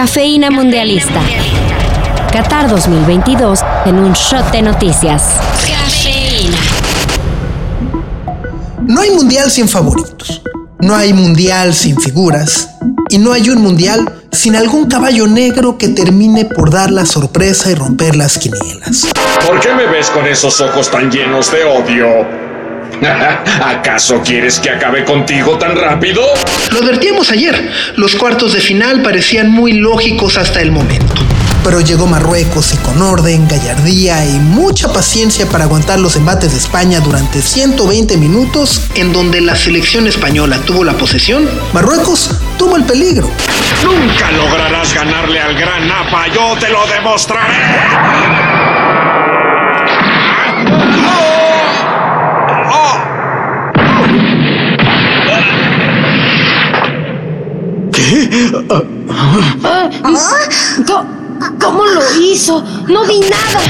Cafeína Mundialista. Qatar 2022 en un shot de noticias. Cafeína. No hay mundial sin favoritos. No hay mundial sin figuras. Y no hay un mundial sin algún caballo negro que termine por dar la sorpresa y romper las quinielas. ¿Por qué me ves con esos ojos tan llenos de odio? ¿Acaso quieres que acabe contigo tan rápido? Lo advertíamos ayer. Los cuartos de final parecían muy lógicos hasta el momento. Pero llegó Marruecos y con orden, gallardía y mucha paciencia para aguantar los embates de España durante 120 minutos, en donde la selección española tuvo la posesión, Marruecos tuvo el peligro. Nunca lograrás ganarle al gran Napa, yo te lo demostraré. ¿Cómo lo hizo? No vi nada.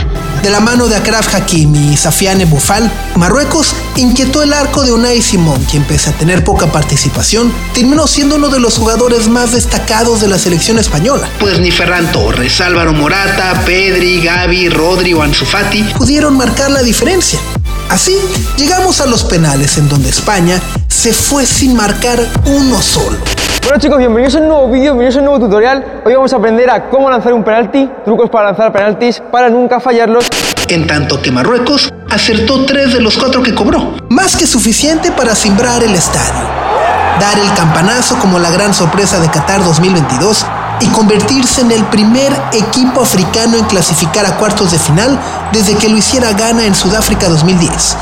De la mano de Akraf Hakimi y Safiane Boufal, Marruecos inquietó el arco de Unai Simón, quien pese a tener poca participación, terminó siendo uno de los jugadores más destacados de la selección española. Pues ni Ferran Torres, Álvaro Morata, Pedri, Gaby, Rodri o Ansu Fati pudieron marcar la diferencia. Así, llegamos a los penales en donde España se fue sin marcar uno solo. Bueno chicos, bienvenidos a un nuevo vídeo, bienvenidos a un nuevo tutorial. Hoy vamos a aprender a cómo lanzar un penalti, trucos para lanzar penaltis para nunca fallarlos. En tanto que Marruecos acertó tres de los cuatro que cobró, más que suficiente para simbrar el estadio, dar el campanazo como la gran sorpresa de Qatar 2022 y convertirse en el primer equipo africano en clasificar a cuartos de final desde que lo hiciera Ghana en Sudáfrica 2010.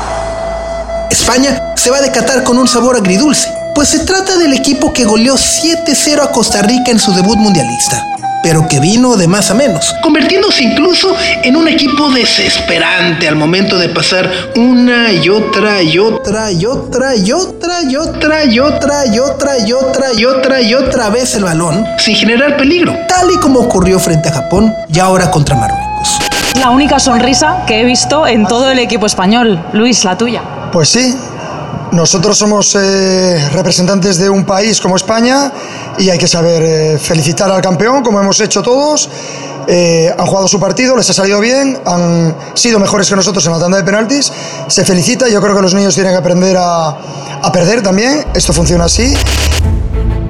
España se va de Qatar con un sabor agridulce pues se trata del equipo que goleó 7-0 a Costa Rica en su debut mundialista, pero que vino de más a menos, convirtiéndose incluso en un equipo desesperante al momento de pasar una y otra y otra y otra y otra y otra y otra y otra y otra y otra y otra vez el balón sin generar peligro, tal y como ocurrió frente a Japón y ahora contra Marruecos. La única sonrisa que he visto en todo el equipo español. Luis, la tuya. Pues sí, nosotros somos eh, representantes de un país como España y hay que saber eh, felicitar al campeón, como hemos hecho todos. Eh, han jugado su partido, les ha salido bien, han sido mejores que nosotros en la tanda de penaltis. Se felicita, yo creo que los niños tienen que aprender a, a perder también. Esto funciona así.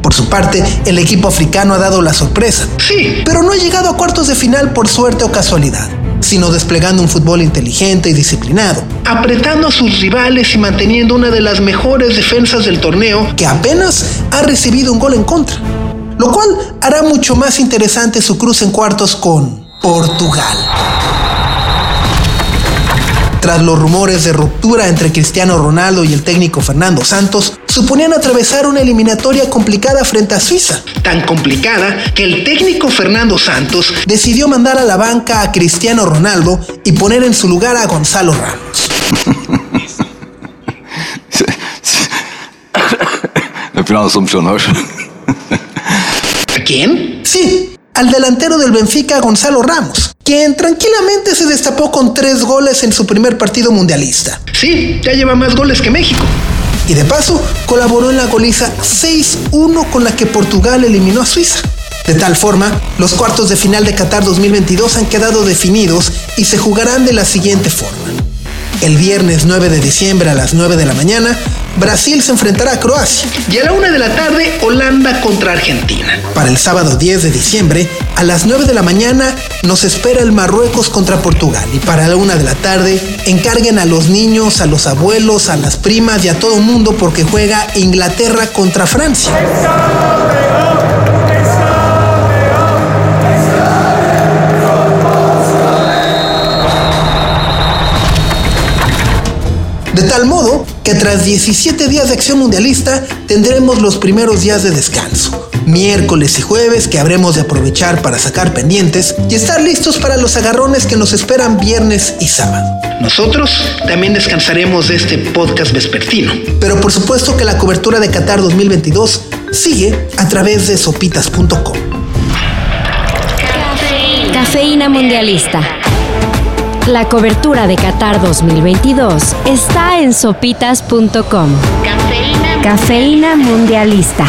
Por su parte, el equipo africano ha dado la sorpresa. Sí, pero no ha llegado a cuartos de final por suerte o casualidad sino desplegando un fútbol inteligente y disciplinado, apretando a sus rivales y manteniendo una de las mejores defensas del torneo que apenas ha recibido un gol en contra, lo cual hará mucho más interesante su cruce en cuartos con Portugal. Tras los rumores de ruptura entre Cristiano Ronaldo y el técnico Fernando Santos, suponían atravesar una eliminatoria complicada frente a Suiza. Tan complicada que el técnico Fernando Santos decidió mandar a la banca a Cristiano Ronaldo y poner en su lugar a Gonzalo Ramos. ¿A quién? Sí, al delantero del Benfica Gonzalo Ramos, quien tranquilamente se destapó con tres goles en su primer partido mundialista. Sí, ya lleva más goles que México. Y de paso, colaboró en la goliza 6-1 con la que Portugal eliminó a Suiza. De tal forma, los cuartos de final de Qatar 2022 han quedado definidos y se jugarán de la siguiente forma. El viernes 9 de diciembre a las 9 de la mañana, Brasil se enfrentará a Croacia. Y a la 1 de la tarde, Holanda contra Argentina. Para el sábado 10 de diciembre, a las 9 de la mañana, nos espera el Marruecos contra Portugal. Y para la 1 de la tarde, encarguen a los niños, a los abuelos, a las primas y a todo el mundo porque juega Inglaterra contra Francia. De tal modo que tras 17 días de acción mundialista tendremos los primeros días de descanso, miércoles y jueves que habremos de aprovechar para sacar pendientes y estar listos para los agarrones que nos esperan viernes y sábado. Nosotros también descansaremos de este podcast vespertino, pero por supuesto que la cobertura de Qatar 2022 sigue a través de sopitas.com. Cafeína Mundialista. La cobertura de Qatar 2022 está en sopitas.com. Cafeína, Cafeína Mundialista.